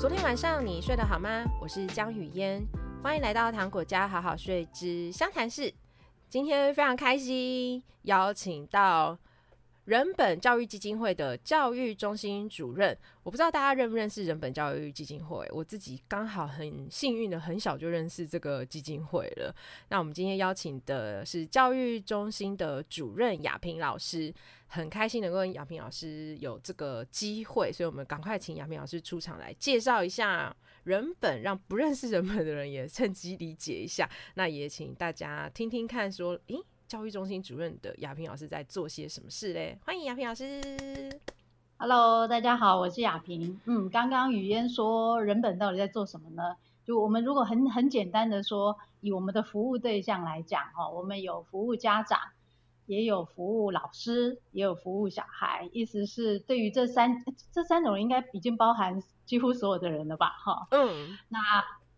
昨天晚上你睡得好吗？我是江雨嫣，欢迎来到糖果家好好睡之湘潭市。今天非常开心，邀请到人本教育基金会的教育中心主任。我不知道大家认不认识人本教育基金会，我自己刚好很幸运的很小就认识这个基金会了。那我们今天邀请的是教育中心的主任雅萍老师。很开心能够跟雅萍老师有这个机会，所以我们赶快请雅萍老师出场来介绍一下人本，让不认识人本的人也趁机理解一下。那也请大家听听看，说，诶，教育中心主任的亚萍老师在做些什么事嘞？欢迎亚萍老师。Hello，大家好，我是亚萍。嗯，刚刚雨嫣说人本到底在做什么呢？就我们如果很很简单的说，以我们的服务对象来讲，哈，我们有服务家长。也有服务老师，也有服务小孩，意思是对于这三这三种应该已经包含几乎所有的人了吧？哈，嗯，那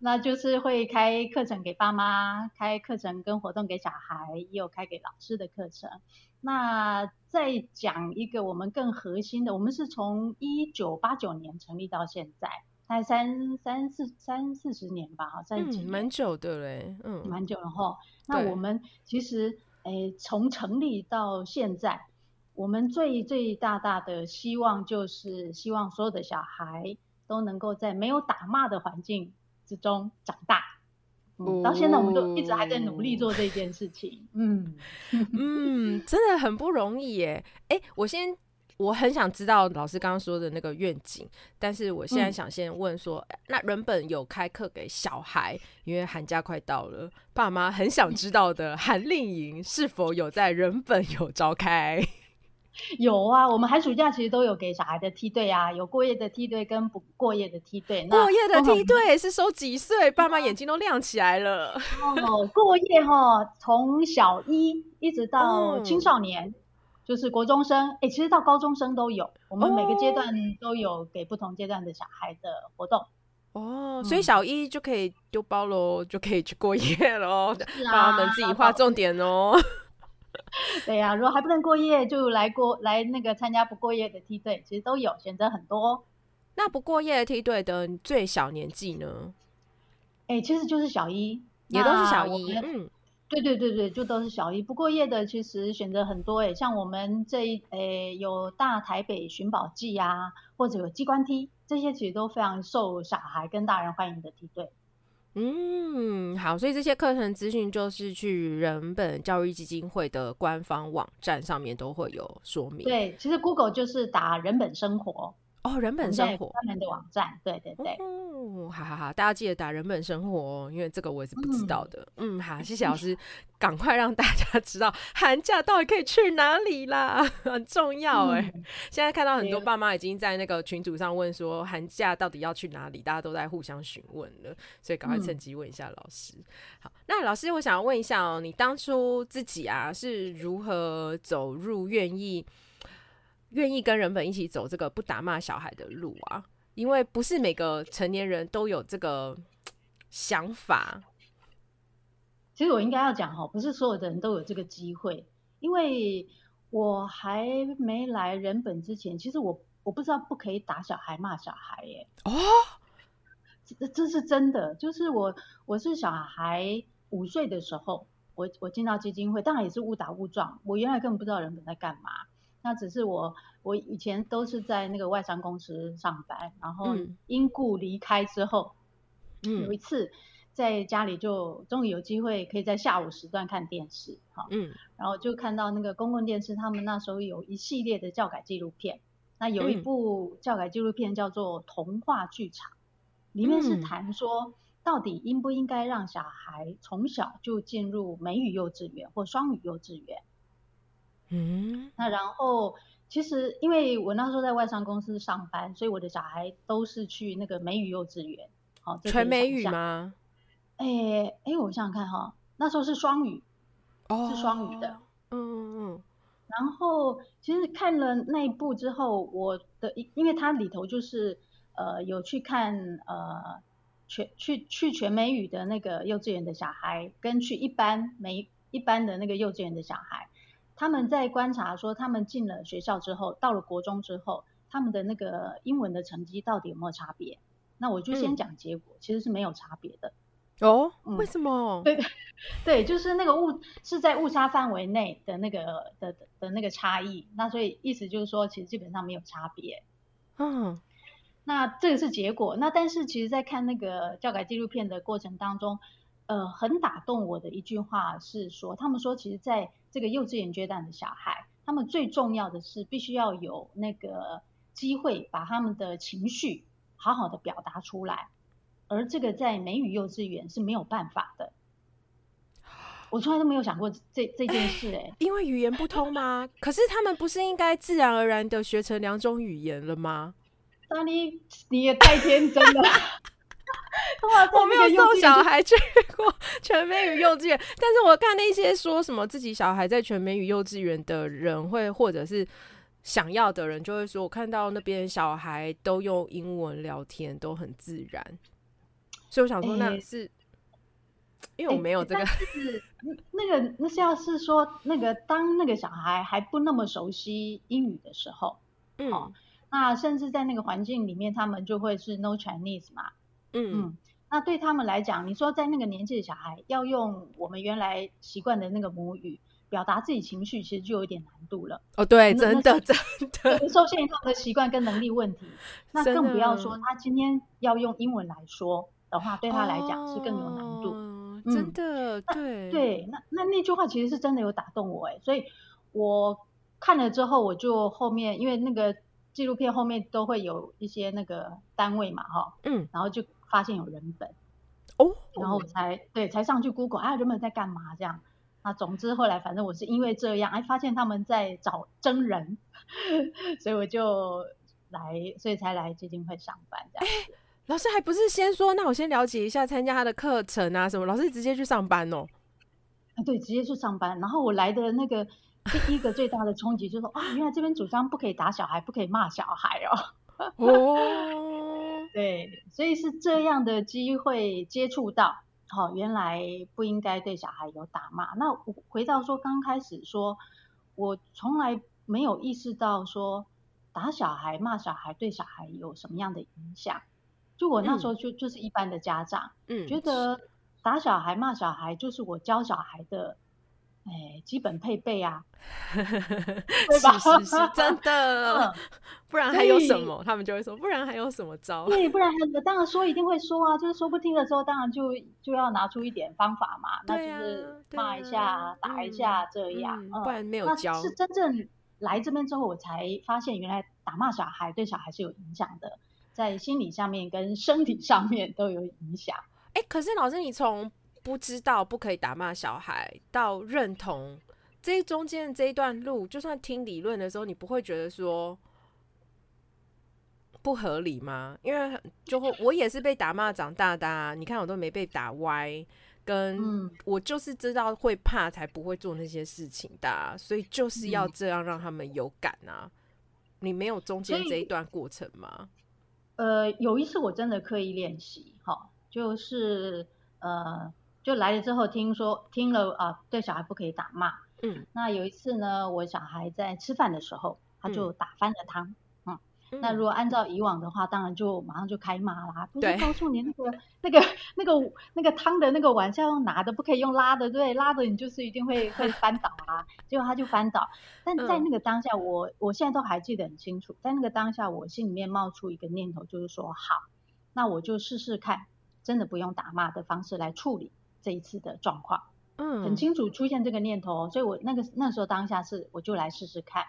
那就是会开课程给爸妈，开课程跟活动给小孩，也有开给老师的课程。那再讲一个我们更核心的，我们是从一九八九年成立到现在，大概三三四三四十年吧，哈，三十几年，蛮久的嘞，嗯，蛮久了哈。那我们其实。诶，从成立到现在，我们最最大大的希望就是希望所有的小孩都能够在没有打骂的环境之中长大。嗯，到现在我们都一直还在努力做这件事情。嗯嗯，真的很不容易耶。诶，我先。我很想知道老师刚刚说的那个愿景，但是我现在想先问说，嗯、那人本有开课给小孩，因为寒假快到了，爸妈很想知道的 寒令营是否有在人本有召开？有啊，我们寒暑假其实都有给小孩的梯队啊，有过夜的梯队跟不过夜的梯队。过夜的梯队是收几岁？爸妈眼睛都亮起来了。哦，过夜哈，从小一一直到青少年。嗯就是国中生，哎、欸，其实到高中生都有，我们每个阶段都有给不同阶段的小孩的活动。哦，嗯、所以小一就可以丢包喽，就可以去过夜喽，爸妈们自己划重点哦。对呀、啊，如果还不能过夜，就来过来那个参加不过夜的梯队，其实都有选择很多。那不过夜的梯队的最小年纪呢？哎、欸，其实就是小一，也都是小一，嗯。对对对对，就都是小一不过夜的，其实选择很多诶，像我们这一诶有大台北寻宝记啊，或者有机关梯，这些其实都非常受小孩跟大人欢迎的梯队。嗯，好，所以这些课程资讯就是去人本教育基金会的官方网站上面都会有说明。对，其实 Google 就是打人本生活。哦，人本生活专门的网站，对对对。哦，好好好，大家记得打人本生活哦，因为这个我也是不知道的。嗯，嗯，好，谢谢老师，赶快让大家知道寒假到底可以去哪里啦，很重要哎。嗯、现在看到很多爸妈已经在那个群组上问说寒假到底要去哪里，大家都在互相询问了，所以赶快趁机问一下老师。嗯、好，那老师，我想要问一下哦，你当初自己啊是如何走入愿意？愿意跟人本一起走这个不打骂小孩的路啊，因为不是每个成年人都有这个想法。其实我应该要讲哈，不是所有的人都有这个机会，因为我还没来人本之前，其实我我不知道不可以打小孩骂小孩耶。哦，这这是真的，就是我我是小孩五岁的时候，我我进到基金会，当然也是误打误撞，我原来根本不知道人本在干嘛。那只是我，我以前都是在那个外商公司上班，然后因故离开之后，嗯，有一次在家里就终于有机会可以在下午时段看电视，哈，嗯，然后就看到那个公共电视，他们那时候有一系列的教改纪录片，那有一部教改纪录片叫做《童话剧场》，里面是谈说到底应不应该让小孩从小就进入美语幼稚园或双语幼稚园。嗯，那然后其实因为我那时候在外商公司上班，所以我的小孩都是去那个美语幼稚园，好，全美语吗？哎哎，我想想看哈，那时候是双语，哦，是双语的，嗯嗯嗯。然后其实看了那一部之后，我的因为它里头就是呃有去看呃全去去全美语的那个幼稚园的小孩，跟去一般美一般的那个幼稚园的小孩。他们在观察说，他们进了学校之后，到了国中之后，他们的那个英文的成绩到底有没有差别？那我就先讲结果，嗯、其实是没有差别的。哦，嗯、为什么？对 对，就是那个误是在误差范围内的那个的的，的那个差异。那所以意思就是说，其实基本上没有差别。嗯，那这个是结果。那但是其实，在看那个教改纪录片的过程当中，呃，很打动我的一句话是说，他们说，其实在这个幼稚园阶段的小孩，他们最重要的是必须要有那个机会把他们的情绪好好的表达出来。而这个在美语幼稚园是没有办法的，我从来都没有想过这这件事哎、欸，因为语言不通吗？可是他们不是应该自然而然的学成两种语言了吗？那你你也太天真了。我没有送小孩去过全美语幼稚园，但是我看那些说什么自己小孩在全美语幼稚园的人会，或者是想要的人就会说，我看到那边小孩都用英文聊天，都很自然。所以我想说，那是、欸、因为我没有这个、欸，是那个那是要是说那个当那个小孩还不那么熟悉英语的时候，嗯、哦，那甚至在那个环境里面，他们就会是 no Chinese 嘛，嗯。嗯，那对他们来讲，你说在那个年纪的小孩要用我们原来习惯的那个母语表达自己情绪，其实就有点难度了。哦，对，真的真的受限于他们的习惯跟能力问题，那更不要说他今天要用英文来说。的话对他来讲是更有难度，哦嗯、真的对对，那那那句话其实是真的有打动我哎，所以我看了之后，我就后面因为那个纪录片后面都会有一些那个单位嘛哈，嗯，然后就发现有人本哦，然后我才对才上去 Google 啊，人本在干嘛这样，那总之后来反正我是因为这样哎发现他们在找真人，所以我就来，所以才来基金会上班这样。老师还不是先说，那我先了解一下参加他的课程啊什么？老师直接去上班哦。啊，对，直接去上班。然后我来的那个第一个最大的冲击就是说，啊，原来这边主张不可以打小孩，不可以骂小孩哦。哦，这样的机会接触到，好、哦，原来不应该对小孩有打骂。那我回到说刚开始说，我从来没有意识到说打小孩、骂小孩对小孩有什么样的影响。就我那时候就、嗯、就是一般的家长，嗯，觉得打小孩骂小孩就是我教小孩的，哎，基本配备啊，对吧？是是是，真的，嗯、不然还有什么？他们就会说，不然还有什么招？对，不然还当然说一定会说啊，就是说不听的时候，当然就就要拿出一点方法嘛，啊、那就是骂一下、啊、打一下这样，不然没有教。是真正来这边之后，我才发现原来打骂小孩对小孩是有影响的。在心理上面跟身体上面都有影响。哎、欸，可是老师，你从不知道不可以打骂小孩到认同，这中间这一段路，就算听理论的时候，你不会觉得说不合理吗？因为就会我也是被打骂长大的啊，你看我都没被打歪，跟我就是知道会怕才不会做那些事情的啊，所以就是要这样让他们有感啊。你没有中间这一段过程吗？呃，有一次我真的刻意练习，哈，就是呃，就来了之后听说听了啊，对小孩不可以打骂，嗯，那有一次呢，我小孩在吃饭的时候，他就打翻了汤。嗯那如果按照以往的话，当然就马上就开骂啦。不是告诉你那个那个那个那个汤的那个碗是要用拿的，不可以用拉的，对，拉的你就是一定会会翻倒啊。结果他就翻倒。但在那个当下，我我现在都还记得很清楚，在那个当下，我心里面冒出一个念头，就是说好，那我就试试看，真的不用打骂的方式来处理这一次的状况。嗯，很清楚出现这个念头，所以我那个那时候当下是我就来试试看。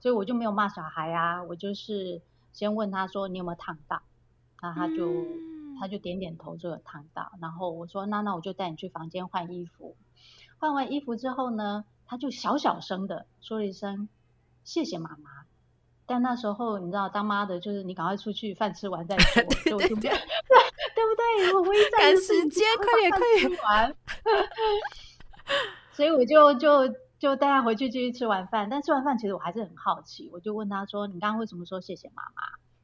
所以我就没有骂小孩啊，我就是先问他说，你有没有烫到，那他就、嗯、他就点点头就有烫到，然后我说那那我就带你去房间换衣服，换完衣服之后呢，他就小小声的说了一声谢谢妈妈，但那时候你知道当妈的就是你赶快出去饭吃完再 说，对对对，对，对不对？我唯一在赶时间，快点快点完，所以我就就。就带他回去继续吃完饭，但吃完饭其实我还是很好奇，我就问他说：“你刚刚为什么说谢谢妈妈？”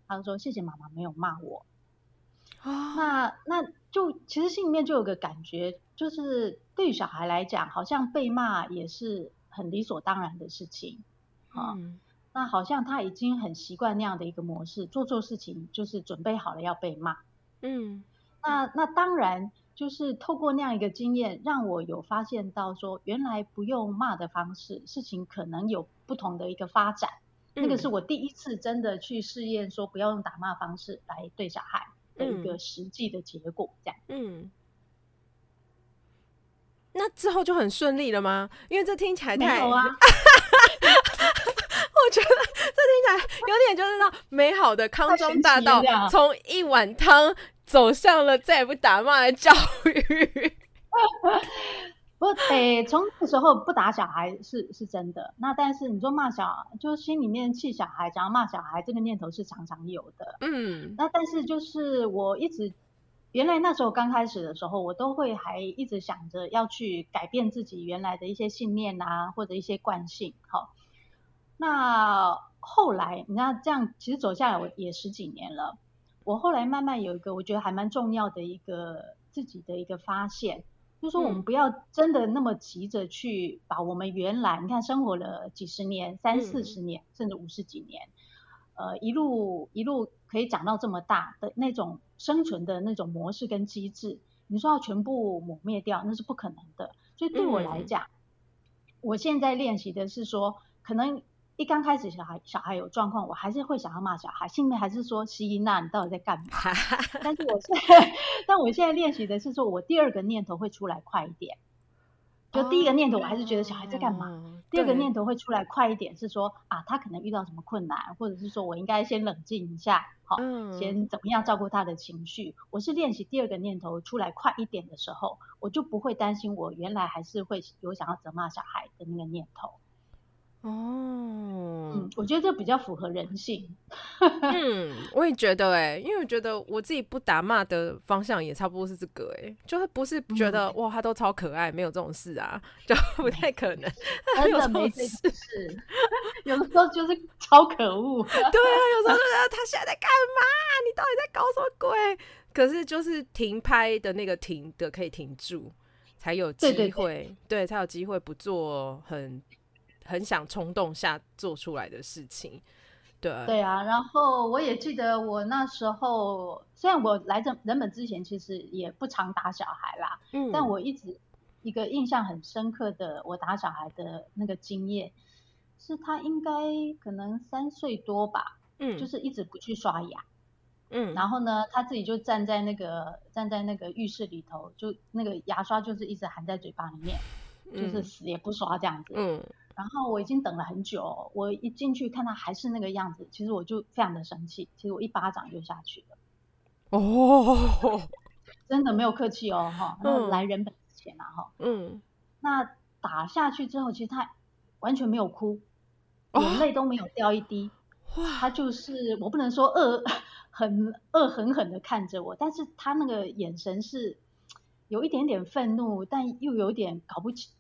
他就说：“谢谢妈妈没有骂我。哦”那那就其实心里面就有个感觉，就是对于小孩来讲，好像被骂也是很理所当然的事情啊。嗯、那好像他已经很习惯那样的一个模式，做错事情就是准备好了要被骂，嗯，那那当然就是透过那样一个经验，让我有发现到说，原来不用骂的方式，事情可能有不同的一个发展。嗯、那个是我第一次真的去试验说，不要用打骂方式来对小孩的一个实际的结果，这样。嗯。那之后就很顺利了吗？因为这听起来太…… 我觉得这听起来有点就是那美好的康庄大道，从一碗汤走向了再也不打骂的教育。不，诶，从那时候不打小孩是是真的。那但是你说骂小孩，就是心里面气小孩，想要骂小孩，这个念头是常常有的。嗯。那但是就是我一直。原来那时候刚开始的时候，我都会还一直想着要去改变自己原来的一些信念啊，或者一些惯性。好，那后来你看这样，其实走下来我也十几年了。我后来慢慢有一个我觉得还蛮重要的一个自己的一个发现，就是说我们不要真的那么急着去把我们原来你看生活了几十年、三四十年，甚至五十几年。呃，一路一路可以长到这么大的那种生存的那种模式跟机制，你说要全部抹灭掉，那是不可能的。所以对我来讲，嗯、我现在练习的是说，可能一刚开始小孩小孩有状况，我还是会想要骂小孩，心里面还是说希娜，你到底在干嘛？但是我现在，但我现在练习的是说，我第二个念头会出来快一点。就第一个念头，我还是觉得小孩在干嘛？哦、第二个念头会出来快一点，是说啊，他可能遇到什么困难，或者是说我应该先冷静一下，好，嗯、先怎么样照顾他的情绪。我是练习第二个念头出来快一点的时候，我就不会担心我原来还是会有想要责骂小孩的那个念头。哦，嗯，我觉得这比较符合人性。嗯，我也觉得哎、欸，因为我觉得我自己不打骂的方向也差不多是这个哎、欸，就是不是觉得、嗯、哇他都超可爱，没有这种事啊，就不太可能。真的没这种事，有的时候就是超可恶。对啊，有时候觉得 他现在在干嘛？你到底在搞什么鬼？可是就是停拍的那个停的可以停住，才有机会，对，对，对，对，才有机会不做很。很想冲动下做出来的事情，对对啊。然后我也记得我那时候，虽然我来这人本之前其实也不常打小孩啦，嗯，但我一直一个印象很深刻的我打小孩的那个经验，是他应该可能三岁多吧，嗯，就是一直不去刷牙，嗯，然后呢，他自己就站在那个站在那个浴室里头，就那个牙刷就是一直含在嘴巴里面，就是死也不刷这样子，嗯。然后我已经等了很久，我一进去看他还是那个样子，其实我就非常的生气，其实我一巴掌就下去了。哦，真的没有客气哦，哈、来人本之前啊，哈，嗯，那打下去之后，其实他完全没有哭，眼泪都没有掉一滴。哇、哦，他就是我不能说恶，很恶狠狠的看着我，但是他那个眼神是有一点点愤怒，但又有点搞不清。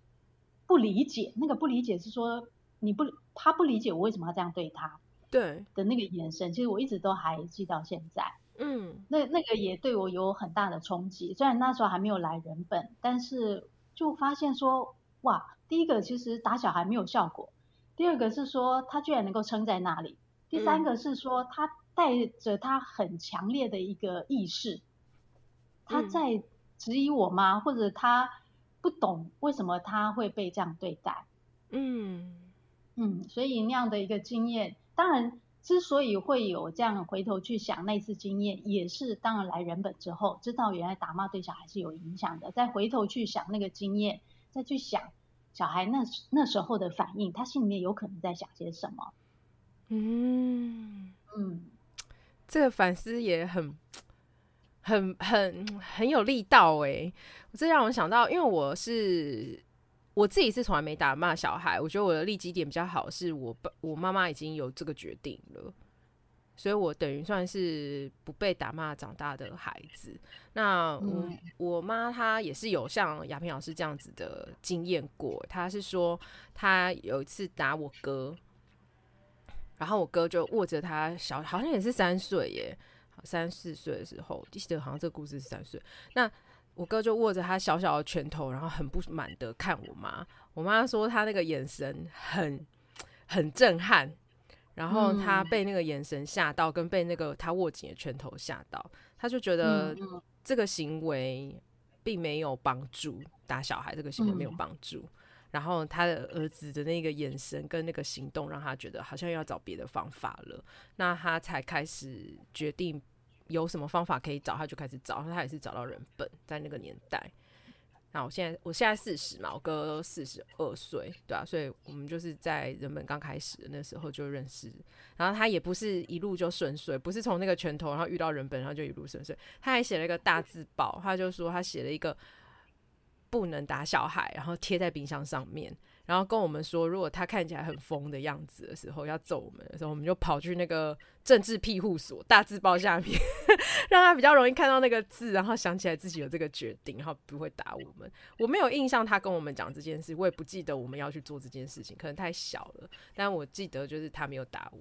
不理解，那个不理解是说你不，他不理解我为什么要这样对他，对的那个眼神，其实我一直都还记到现在。嗯，那那个也对我有很大的冲击。虽然那时候还没有来人本，但是就发现说，哇，第一个其实打小孩没有效果，第二个是说他居然能够撑在那里，第三个是说他带着他很强烈的一个意识，他在质疑我妈？或者他？不懂为什么他会被这样对待，嗯。嗯，所以那样的一个经验，当然之所以会有这样回头去想那次经验，也是当然来人本之后，知道原来打骂对小孩是有影响的，再回头去想那个经验，再去想小孩那那时候的反应，他心里面有可能在想些什么，嗯。嗯，这个反思也很。很很很有力道哎、欸，这让我想到，因为我是我自己是从来没打骂小孩，我觉得我的立基点比较好，是我爸我妈妈已经有这个决定了，所以我等于算是不被打骂长大的孩子。那我、嗯、我妈她也是有像亚萍老师这样子的经验过，她是说她有一次打我哥，然后我哥就握着他小，好像也是三岁耶。三四岁的时候，记得好像这个故事是三岁。那我哥就握着他小小的拳头，然后很不满的看我妈。我妈说他那个眼神很很震撼，然后她被那个眼神吓到，跟被那个他握紧的拳头吓到。她就觉得这个行为并没有帮助，打小孩这个行为没有帮助。嗯、然后他的儿子的那个眼神跟那个行动，让他觉得好像要找别的方法了。那他才开始决定有什么方法可以找，他就开始找。他也是找到人本，在那个年代。那我现在我现在四十嘛，我哥四十二岁，对啊，所以我们就是在人本刚开始的那时候就认识。然后他也不是一路就顺遂，不是从那个拳头然后遇到人本，然后就一路顺遂。他还写了一个大字报，他就说他写了一个不能打小孩，然后贴在冰箱上面。然后跟我们说，如果他看起来很疯的样子的时候，要揍我们的时候，我们就跑去那个政治庇护所大字报下面，让他比较容易看到那个字，然后想起来自己有这个决定，然后不会打我们。我没有印象他跟我们讲这件事，我也不记得我们要去做这件事情，可能太小了。但我记得就是他没有打我。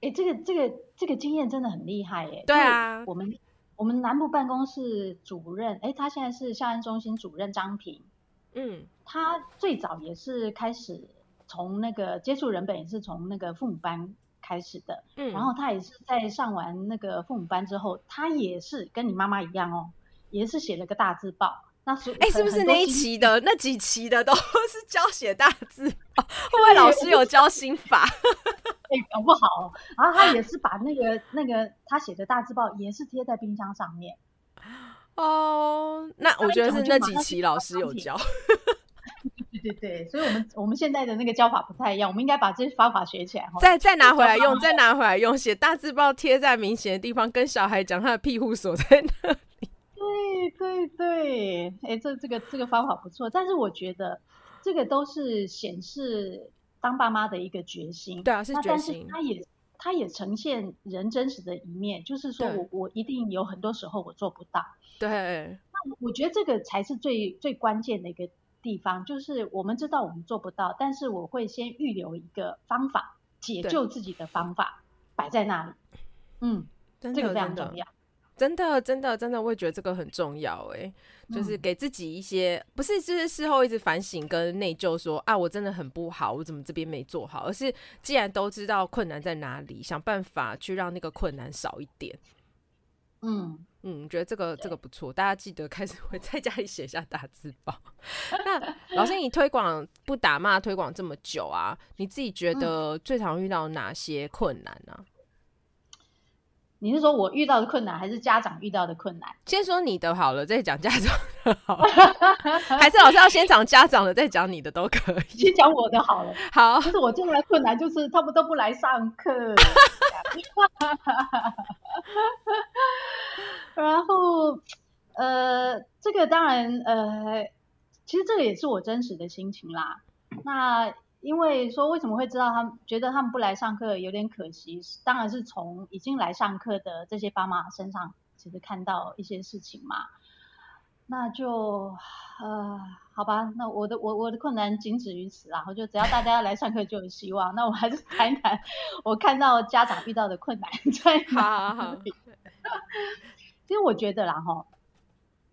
哎、欸，这个这个这个经验真的很厉害耶！对啊，我们我们南部办公室主任，哎、欸，他现在是校安中心主任张平。嗯，他最早也是开始从那个接触人本，也是从那个父母班开始的。嗯，然后他也是在上完那个父母班之后，他也是跟你妈妈一样哦，也是写了个大字报。那是哎、欸，是不是那一期的那几期的都是教写大字报？会不会老师有教心法？哎、欸，搞不好。然后他也是把那个那个他写的大字报也是贴在冰箱上面。哦、oh，那我觉得是那几期老师有教，对对对，所以我们我们现在的那个教法不太一样，我们应该把这些方法学起来，再再拿回来用，再拿回来用，写大字报贴在明显的地方，跟小孩讲他的庇护所在哪里。对对对，哎、欸，这这个这个方法不错，但是我觉得这个都是显示当爸妈的一个决心，对啊，是决心，他也。他也呈现人真实的一面，就是说我我一定有很多时候我做不到。对，那我觉得这个才是最最关键的一个地方，就是我们知道我们做不到，但是我会先预留一个方法，解救自己的方法摆在那里。嗯，这个非常重要。真的，真的，真的，我也觉得这个很重要。哎，就是给自己一些，嗯、不是就是事后一直反省跟内疚，说啊，我真的很不好，我怎么这边没做好？而是既然都知道困难在哪里，想办法去让那个困难少一点。嗯嗯，觉得这个这个不错，大家记得开始 会在家里写下打字报。那老师，你推广不打骂推广这么久啊，你自己觉得最常遇到哪些困难呢、啊？你是说我遇到的困难，还是家长遇到的困难？先说你的好了，再讲家长的好了。还是老师要先讲家长的，再讲你的都可以。先讲我的好了。好，就是我最大的困难就是他们都不来上课。然后，呃，这个当然，呃，其实这个也是我真实的心情啦。那。因为说为什么会知道他们觉得他们不来上课有点可惜，当然是从已经来上课的这些爸妈身上其实看到一些事情嘛。那就呃好吧，那我的我我的困难仅止于此啦。我就只要大家要来上课就有希望。那我还是谈一谈我看到家长遇到的困难在哪里。好好好。其实我觉得啦齁，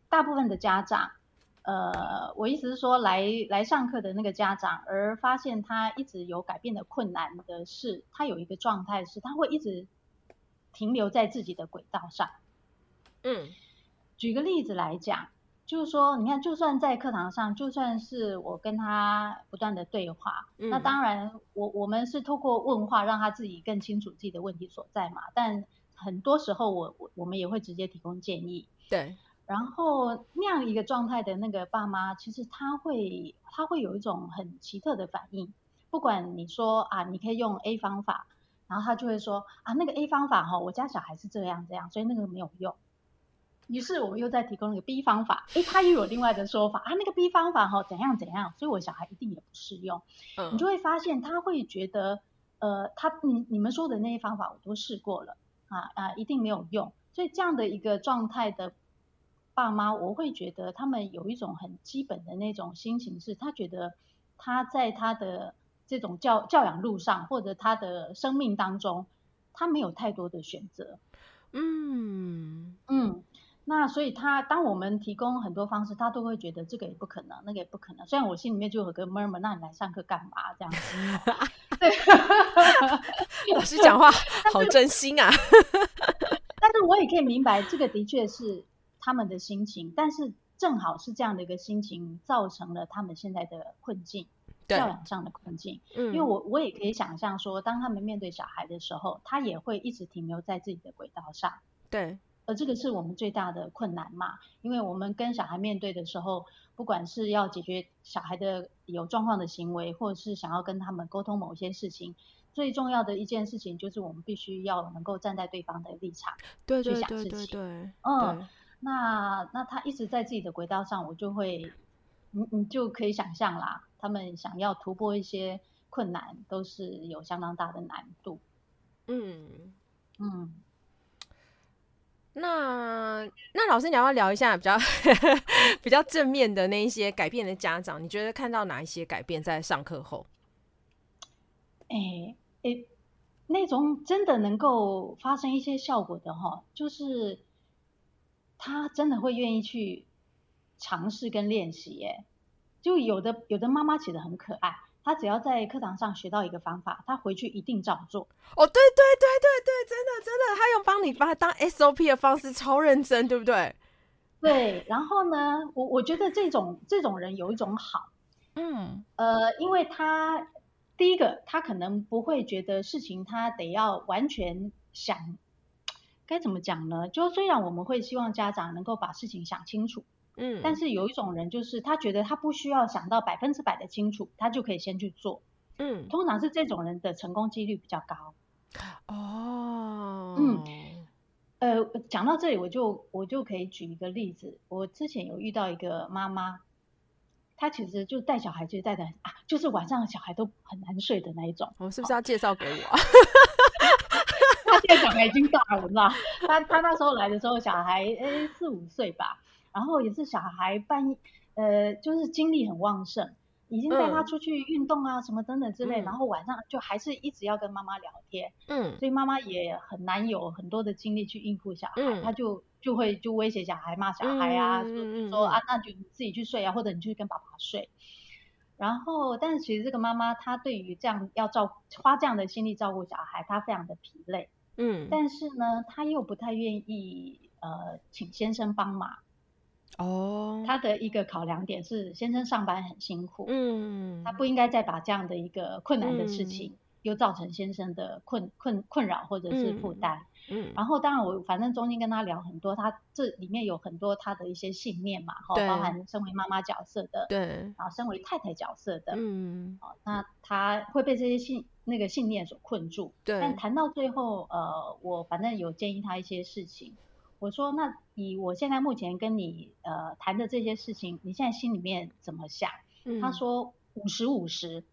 大部分的家长。呃，我意思是说来，来来上课的那个家长，而发现他一直有改变的困难的是，他有一个状态是，他会一直停留在自己的轨道上。嗯，举个例子来讲，就是说，你看，就算在课堂上，就算是我跟他不断的对话，嗯、那当然我，我我们是透过问话让他自己更清楚自己的问题所在嘛。但很多时候我，我我我们也会直接提供建议。对。然后那样一个状态的那个爸妈，其实他会他会有一种很奇特的反应。不管你说啊，你可以用 A 方法，然后他就会说啊，那个 A 方法哈，我家小孩是这样这样，所以那个没有用。于是我们又再提供一个 B 方法，诶，他又有另外的说法啊，那个 B 方法哈怎样怎样，所以我小孩一定也不适用。嗯，你就会发现他会觉得，呃，他你你们说的那些方法我都试过了啊啊，一定没有用。所以这样的一个状态的。爸妈，我会觉得他们有一种很基本的那种心情，是他觉得他在他的这种教教养路上，或者他的生命当中，他没有太多的选择。嗯嗯，那所以他当我们提供很多方式，他都会觉得这个也不可能，那个也不可能。虽然我心里面就有个 murmur，那你来上课干嘛？这样子。对，老师讲话好真心啊。但是我也可以明白，这个的确是他们的心情，但是正好是这样的一个心情，造成了他们现在的困境，教养上的困境。嗯，因为我我也可以想象说，当他们面对小孩的时候，他也会一直停留在自己的轨道上。对。而这个是我们最大的困难嘛，因为我们跟小孩面对的时候，不管是要解决小孩的有状况的行为，或者是想要跟他们沟通某些事情，最重要的一件事情就是我们必须要能够站在对方的立场去想事情。对对对对对。嗯，那那他一直在自己的轨道上，我就会，你你就可以想象啦，他们想要突破一些困难，都是有相当大的难度。嗯嗯。那那老师，你要不要聊一下比较 比较正面的那一些改变的家长？你觉得看到哪一些改变在上课后？哎、欸、哎、欸，那种真的能够发生一些效果的哈，就是他真的会愿意去尝试跟练习。耶，就有的有的妈妈其实很可爱。她只要在课堂上学到一个方法，她回去一定照做。哦，对对对对对，真的真的，他用帮你把他当 SOP 的方式，超认真，对不对？对。然后呢，我我觉得这种这种人有一种好，嗯，呃，因为他第一个，他可能不会觉得事情他得要完全想，该怎么讲呢？就虽然我们会希望家长能够把事情想清楚。嗯，但是有一种人，就是他觉得他不需要想到百分之百的清楚，他就可以先去做。嗯，通常是这种人的成功几率比较高。哦，嗯，呃，讲到这里，我就我就可以举一个例子。我之前有遇到一个妈妈，她其实就带小孩，就带的啊，就是晚上小孩都很难睡的那一种。我是不是要介绍给我？他现在小孩已经大了？他他那时候来的时候，小孩诶四五岁吧。然后也是小孩半夜，呃，就是精力很旺盛，已经带他出去运动啊，什么等等之类，嗯、然后晚上就还是一直要跟妈妈聊天，嗯，所以妈妈也很难有很多的精力去应付小孩，嗯、他就就会就威胁小孩，骂小孩啊，嗯、说说啊，那就你自己去睡啊，或者你去跟爸爸睡。然后，但是其实这个妈妈她对于这样要照花这样的心力照顾小孩，她非常的疲累，嗯，但是呢，他又不太愿意呃请先生帮忙。哦，他的一个考量点是先生上班很辛苦，嗯，他不应该再把这样的一个困难的事情又造成先生的困困困扰或者是负担，嗯，嗯，然后当然我反正中间跟他聊很多，他这里面有很多他的一些信念嘛，哈，包含身为妈妈角色的，对，然后身为太太角色的，嗯，那他会被这些信那个信念所困住，对，但谈到最后，呃，我反正有建议他一些事情。我说，那以我现在目前跟你呃谈的这些事情，你现在心里面怎么想？嗯、他说五十五十，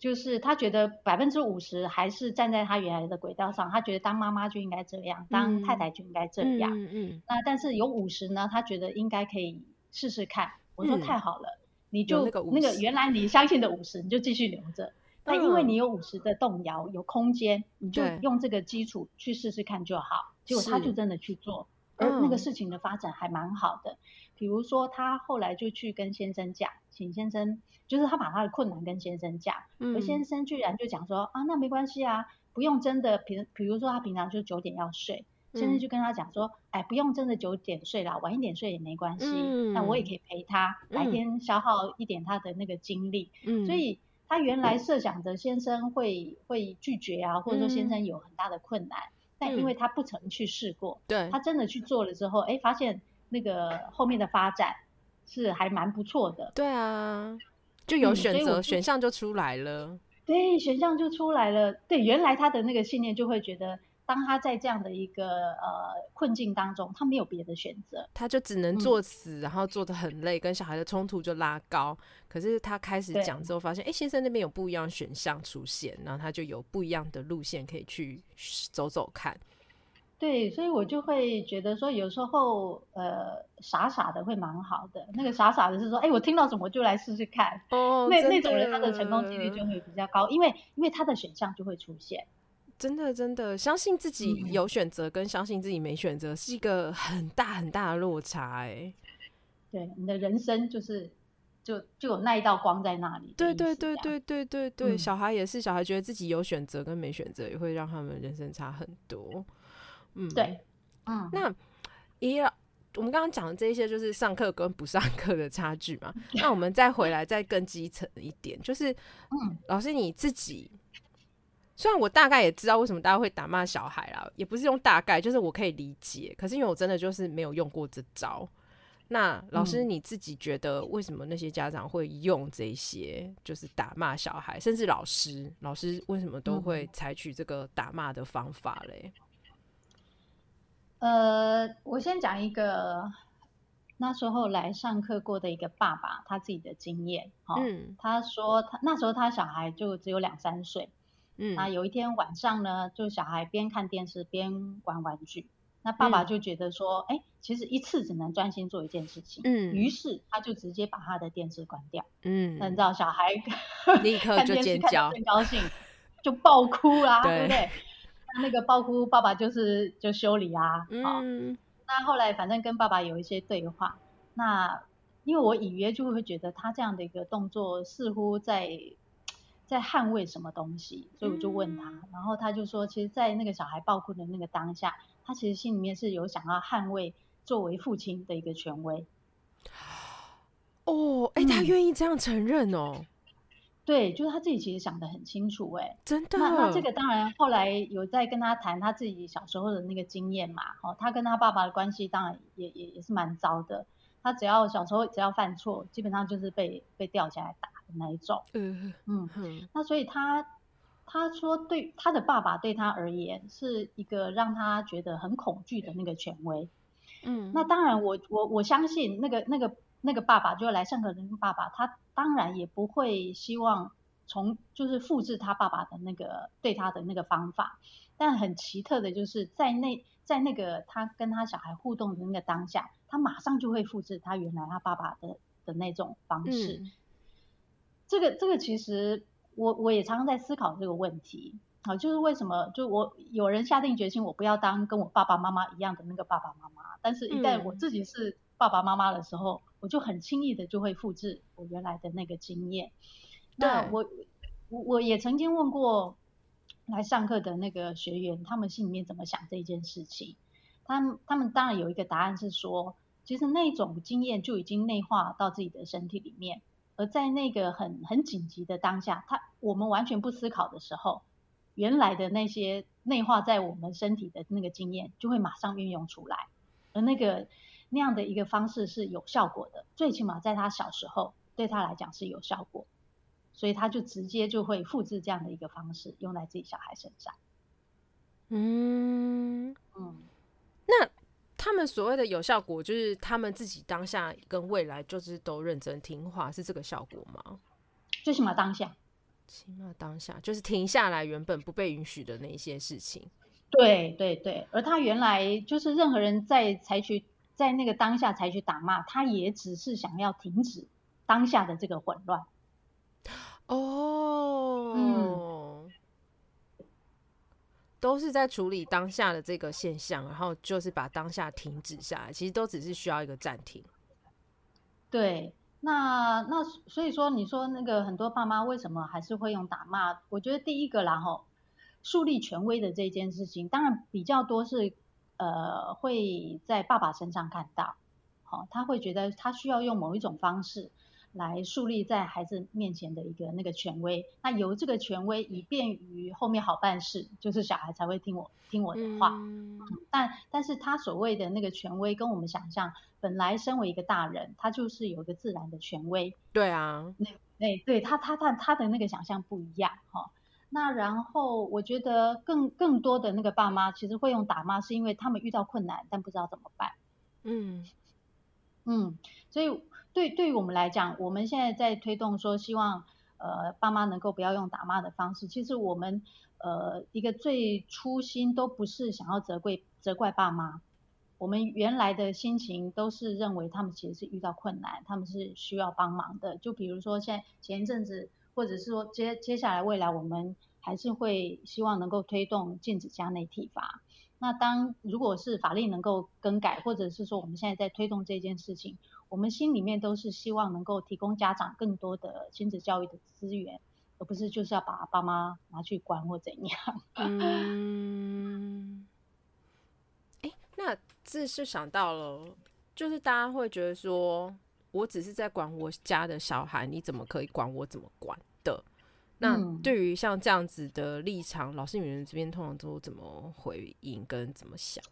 就是他觉得百分之五十还是站在他原来的轨道上，他觉得当妈妈就应该这样，当太太就应该这样。嗯嗯，嗯。那但是有五十呢，他觉得应该可以试试看。我说太好了，嗯、你就那个，那个原来你相信的五十，你就继续留着。那因为你有五十的动摇，有空间，你就用这个基础去试试看就好。结果他就真的去做，而那个事情的发展还蛮好的。比如说他后来就去跟先生讲，请先生就是他把他的困难跟先生讲，而先生居然就讲说啊，那没关系啊，不用真的平，比如说他平常就九点要睡，先生就跟他讲说，哎，不用真的九点睡啦，晚一点睡也没关系，那我也可以陪他，白天消耗一点他的那个精力，所以。他原来设想着先生会会拒绝啊，或者说先生有很大的困难，嗯、但因为他不曾去试过，对、嗯，他真的去做了之后，哎，发现那个后面的发展是还蛮不错的。对啊，就有选择，嗯、选项就出来了。对，选项就出来了。对，原来他的那个信念就会觉得。当他在这样的一个呃困境当中，他没有别的选择，他就只能作死，嗯、然后做的很累，跟小孩的冲突就拉高。可是他开始讲之后，发现哎对，先生那边有不一样的选项出现，然后他就有不一样的路线可以去走走看。对，所以我就会觉得说，有时候呃傻傻的会蛮好的。那个傻傻的是说，哎，我听到什么就来试试看。哦，那那种人他的成功几率就会比较高，因为因为他的选项就会出现。真的，真的相信自己有选择，跟相信自己没选择是一个很大很大的落差哎。对，你的人生就是就就有那一道光在那里。对对对对对对对，小孩也是，小孩觉得自己有选择跟没选择，也会让他们人生差很多。嗯，对嗯，那一样，我们刚刚讲的这一些就是上课跟不上课的差距嘛。那我们再回来再更基层一点，就是，嗯，老师你自己，虽然我大概也知道为什么大家会打骂小孩啦，也不是用大概，就是我可以理解。可是因为我真的就是没有用过这招。那老师你自己觉得为什么那些家长会用这些，就是打骂小孩，甚至老师，老师为什么都会采取这个打骂的方法嘞？呃，我先讲一个那时候来上课过的一个爸爸他自己的经验。嗯，他说他那时候他小孩就只有两三岁。嗯，那有一天晚上呢，就小孩边看电视边玩玩具。那爸爸就觉得说，哎、嗯欸，其实一次只能专心做一件事情，嗯，于是他就直接把他的电视关掉，嗯，那你知道小孩立刻就尖叫，很高兴，就爆哭啦，对，对不对？那那个爆哭，爸爸就是就修理啊，嗯，那后来反正跟爸爸有一些对话，那因为我隐约就会觉得他这样的一个动作似乎在在捍卫什么东西，所以我就问他，嗯、然后他就说，其实，在那个小孩暴哭的那个当下。他其实心里面是有想要捍卫作为父亲的一个权威。哦，哎、欸，他愿意这样承认哦、嗯。对，就是他自己其实想的很清楚，哎，真的。那那这个当然后来有在跟他谈他自己小时候的那个经验嘛，哦，他跟他爸爸的关系当然也也也是蛮糟的。他只要小时候只要犯错，基本上就是被被吊起来打的那一种。嗯嗯嗯。那所以他。他说：“对他的爸爸对他而言是一个让他觉得很恐惧的那个权威。嗯，那当然我，我我我相信那个那个那个爸爸，就来上课的那个爸爸，他当然也不会希望从就是复制他爸爸的那个对他的那个方法。但很奇特的就是在那在那个他跟他小孩互动的那个当下，他马上就会复制他原来他爸爸的的那种方式。嗯，这个这个其实。”我我也常常在思考这个问题，啊，就是为什么就我有人下定决心，我不要当跟我爸爸妈妈一样的那个爸爸妈妈，但是一旦我自己是爸爸妈妈的时候，嗯、我就很轻易的就会复制我原来的那个经验。那我我我也曾经问过来上课的那个学员，他们心里面怎么想这一件事情？他们他们当然有一个答案是说，其实那种经验就已经内化到自己的身体里面。而在那个很很紧急的当下，他我们完全不思考的时候，原来的那些内化在我们身体的那个经验就会马上运用出来，而那个那样的一个方式是有效果的，最起码在他小时候对他来讲是有效果，所以他就直接就会复制这样的一个方式用在自己小孩身上。嗯嗯，那。他们所谓的有效果，就是他们自己当下跟未来就是都认真听话，是这个效果吗？最起码当下，起码当下就是停下来原本不被允许的那些事情。对对对，而他原来就是任何人在采取在那个当下采取打骂，他也只是想要停止当下的这个混乱。哦，嗯。都是在处理当下的这个现象，然后就是把当下停止下来，其实都只是需要一个暂停。对，那那所以说，你说那个很多爸妈为什么还是会用打骂？我觉得第一个然后树立权威的这件事情，当然比较多是呃会在爸爸身上看到，好、他会觉得他需要用某一种方式。来树立在孩子面前的一个那个权威，那由这个权威以便于后面好办事，就是小孩才会听我听我的话。嗯嗯、但但是他所谓的那个权威，跟我们想象，本来身为一个大人，他就是有一个自然的权威。对啊，那那对他他他他的那个想象不一样哈、哦。那然后我觉得更更多的那个爸妈其实会用打骂，是因为他们遇到困难，但不知道怎么办。嗯嗯，所以。对，对于我们来讲，我们现在在推动说，希望呃爸妈能够不要用打骂的方式。其实我们呃一个最初心都不是想要责怪责怪爸妈，我们原来的心情都是认为他们其实是遇到困难，他们是需要帮忙的。就比如说现在前一阵子，或者是说接接下来未来，我们还是会希望能够推动禁止家内体罚。那当如果是法令能够更改，或者是说我们现在在推动这件事情。我们心里面都是希望能够提供家长更多的亲子教育的资源，而不是就是要把爸妈拿去管或怎样。嗯，那这是想到了，就是大家会觉得说，我只是在管我家的小孩，你怎么可以管我怎么管？那对于像这样子的立场，老师你们这边通常都怎么回应跟怎么想？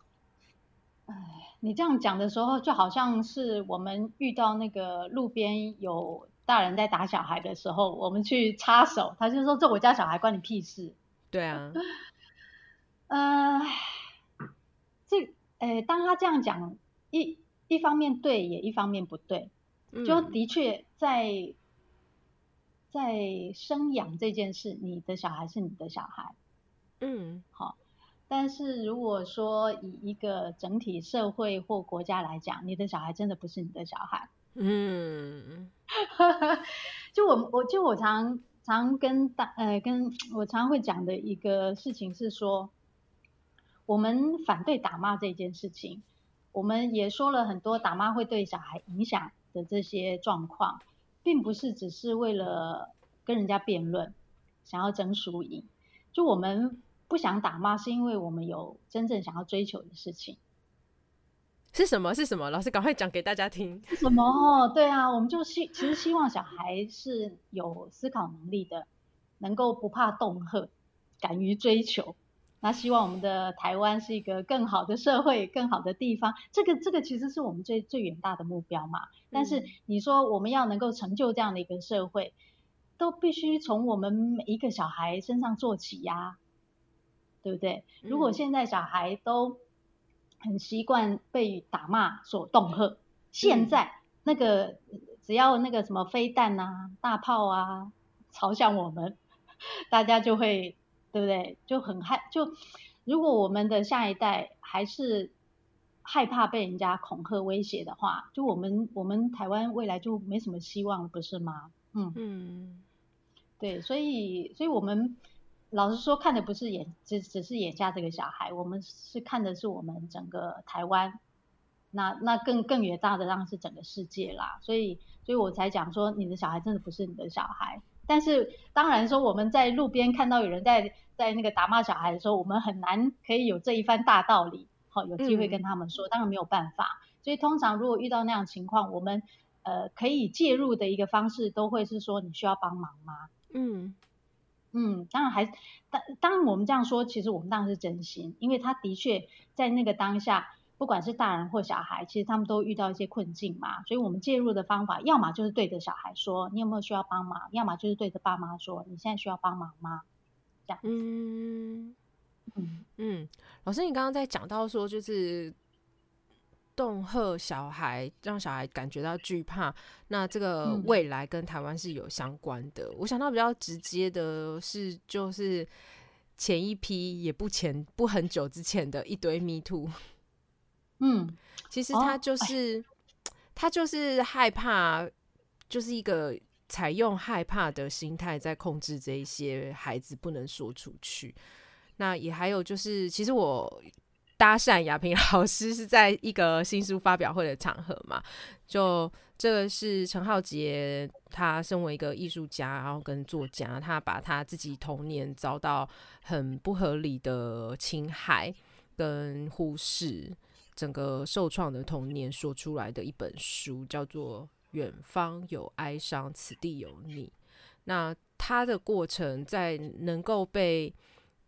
哎，你这样讲的时候，就好像是我们遇到那个路边有大人在打小孩的时候，我们去插手，他就说：“这我家小孩关你屁事。”对啊，呃，这，哎，当他这样讲，一一方面对，也一方面不对，就的确在。在生养这件事，你的小孩是你的小孩，嗯，好。但是如果说以一个整体社会或国家来讲，你的小孩真的不是你的小孩，嗯。就我我就我常常跟大呃跟我常会讲的一个事情是说，我们反对打骂这件事情，我们也说了很多打骂会对小孩影响的这些状况。并不是只是为了跟人家辩论，想要争输赢。就我们不想打骂，是因为我们有真正想要追求的事情。是什么？是什么？老师赶快讲给大家听。是什么？哦，对啊，我们就希其实希望小孩是有思考能力的，能够不怕恫吓，敢于追求。那希望我们的台湾是一个更好的社会，更好的地方。这个这个其实是我们最最远大的目标嘛。但是你说我们要能够成就这样的一个社会，都必须从我们每一个小孩身上做起呀，对不对？如果现在小孩都很习惯被打骂所恫吓，现在那个只要那个什么飞弹啊、大炮啊朝向我们，大家就会。对不对？就很害，就如果我们的下一代还是害怕被人家恐吓威胁的话，就我们我们台湾未来就没什么希望了，不是吗？嗯嗯，对，所以所以我们老实说，看的不是眼只只是眼下这个小孩，我们是看的是我们整个台湾，那那更更远大的当然是整个世界啦。所以所以我才讲说，你的小孩真的不是你的小孩。但是当然说，我们在路边看到有人在在那个打骂小孩的时候，我们很难可以有这一番大道理，好有机会跟他们说，嗯、当然没有办法。所以通常如果遇到那样情况，我们呃可以介入的一个方式，都会是说，你需要帮忙吗？嗯嗯，当然还当当然我们这样说，其实我们当然是真心，因为他的确在那个当下。不管是大人或小孩，其实他们都遇到一些困境嘛，所以我们介入的方法，要么就是对着小孩说，你有没有需要帮忙？要么就是对着爸妈说，你现在需要帮忙吗？这样。嗯嗯嗯，老师，你刚刚在讲到说，就是恫吓小孩，让小孩感觉到惧怕，那这个未来跟台湾是有相关的。嗯、我想到比较直接的是，就是前一批也不前不很久之前的一堆 Me Too。嗯，其实他就是、哦、他就是害怕，就是一个采用害怕的心态在控制这一些孩子不能说出去。那也还有就是，其实我搭讪亚萍 老师是在一个新书发表会的场合嘛，就这个是陈浩杰，他身为一个艺术家，然后跟作家，他把他自己童年遭到很不合理的侵害跟忽视。整个受创的童年说出来的一本书，叫做《远方有哀伤，此地有你》。那他的过程，在能够被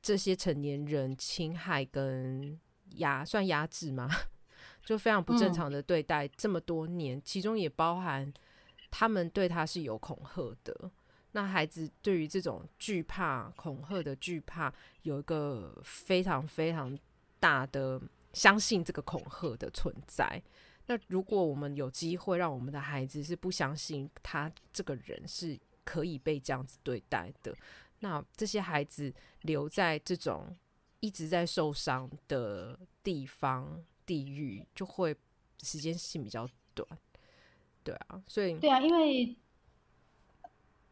这些成年人侵害跟压，算压制吗？就非常不正常的对待这么多年，嗯、其中也包含他们对他是有恐吓的。那孩子对于这种惧怕、恐吓的惧怕，有一个非常非常大的。相信这个恐吓的存在。那如果我们有机会让我们的孩子是不相信他这个人是可以被这样子对待的，那这些孩子留在这种一直在受伤的地方地域，就会时间性比较短。对啊，所以对啊，因为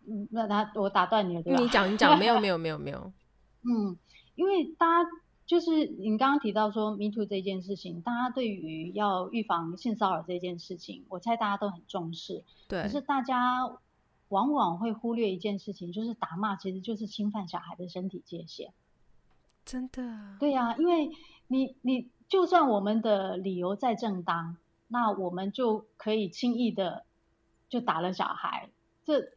嗯，那他我打断你了，对吧？你讲，你讲，没有，没有，没有，没有。嗯，因为大家。就是你刚刚提到说 “Me Too” 这件事情，大家对于要预防性骚扰这件事情，我猜大家都很重视。对。可是大家往往会忽略一件事情，就是打骂其实就是侵犯小孩的身体界限。真的。对呀、啊，因为你你就算我们的理由再正当，那我们就可以轻易的就打了小孩。这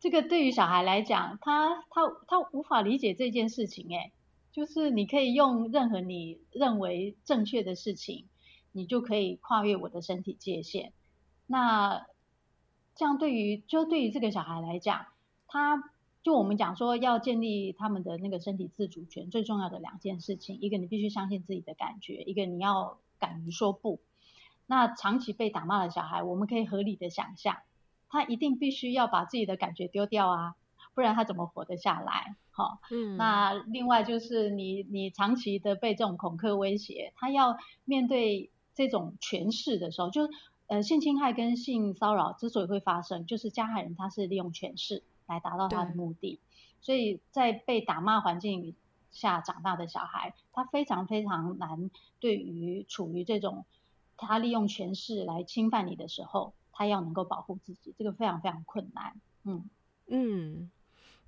这个对于小孩来讲，他他他无法理解这件事情。诶，就是你可以用任何你认为正确的事情，你就可以跨越我的身体界限。那这样对于就对于这个小孩来讲，他。就我们讲说要建立他们的那个身体自主权，最重要的两件事情，一个你必须相信自己的感觉，一个你要敢于说不。那长期被打骂的小孩，我们可以合理的想象，他一定必须要把自己的感觉丢掉啊，不然他怎么活得下来？好，嗯，那另外就是你你长期的被这种恐吓威胁，他要面对这种权势的时候，就呃性侵害跟性骚扰之所以会发生，就是加害人他是利用权势。来达到他的目的，所以在被打骂环境下长大的小孩，他非常非常难。对于处于这种他利用权势来侵犯你的时候，他要能够保护自己，这个非常非常困难。嗯嗯，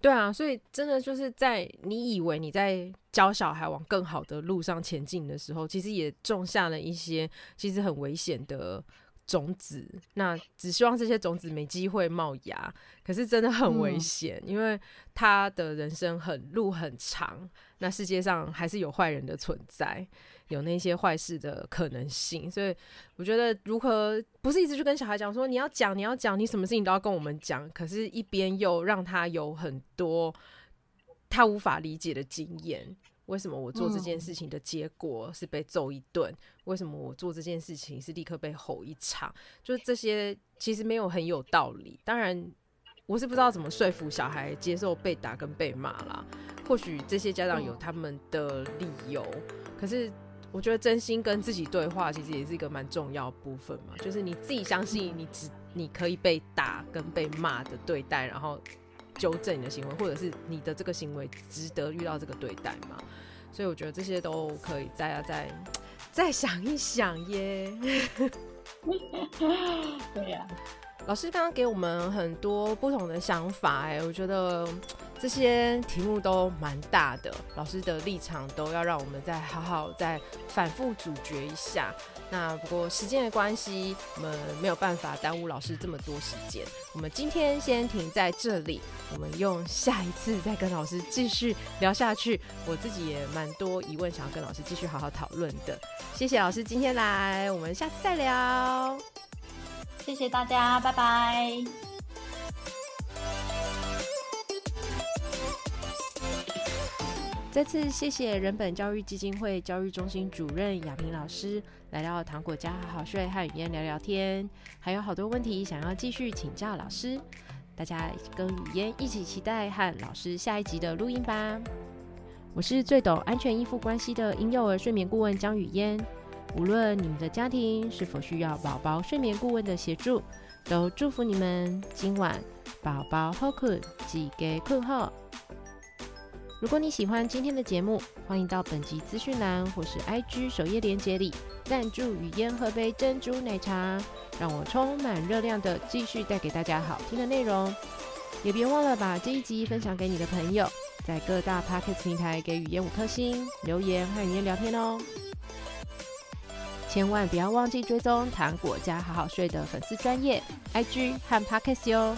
对啊，所以真的就是在你以为你在教小孩往更好的路上前进的时候，其实也种下了一些其实很危险的。种子，那只希望这些种子没机会冒芽，可是真的很危险，嗯，因为他的人生很路很长，那世界上还是有坏人的存在，有那些坏事的可能性，所以我觉得如何不是一直去跟小孩讲说你要讲你要讲，你什么事情都要跟我们讲，可是一边又让他有很多他无法理解的经验。为什么我做这件事情的结果是被揍一顿？嗯。为什么我做这件事情是立刻被吼一场？就是这些其实没有很有道理。当然，我是不知道怎么说服小孩接受被打跟被骂啦。或许这些家长有他们的理由，可是我觉得真心跟自己对话，其实也是一个蛮重要部分嘛。就是你自己相信你只你可以被打跟被骂的对待，然后。纠正你的行为，或者是你的这个行为值得遇到这个对待嘛？所以我觉得这些都可以大家再再想一想耶。对呀、老师刚刚给我们很多不同的想法，哎，我觉得这些题目都蛮大的，老师的立场都要让我们再好好再反复咀嚼一下。那不过时间的关系，我们没有办法耽误老师这么多时间。我们今天先停在这里，我们用下一次再跟老师继续聊下去。我自己也蛮多疑问想要跟老师继续好好讨论的。谢谢老师今天来，我们下次再聊。谢谢大家，拜拜。再次谢谢人本教育基金会教育中心主任雅萍老师来到糖果家好好睡和语嫣聊聊天，还有好多问题想要继续请教老师，大家跟语嫣一起期待和老师下一集的录音吧。我是最懂安全依附关系的婴幼儿睡眠顾问江语嫣，无论你们的家庭是否需要宝宝睡眠顾问的协助，都祝福你们今晚宝宝好困，记得困好。如果你喜欢今天的节目，欢迎到本集资讯栏或是 IG 首页链接里赞助雨嫣喝杯珍珠奶茶，让我充满热量的继续带给大家好听的内容。也别忘了把这一集分享给你的朋友，在各大 Podcast 平台给雨嫣五颗星留言和语嫣聊天哦。千万不要忘记追踪糖果加好好睡的粉丝专业 IG 和 Podcast 哟。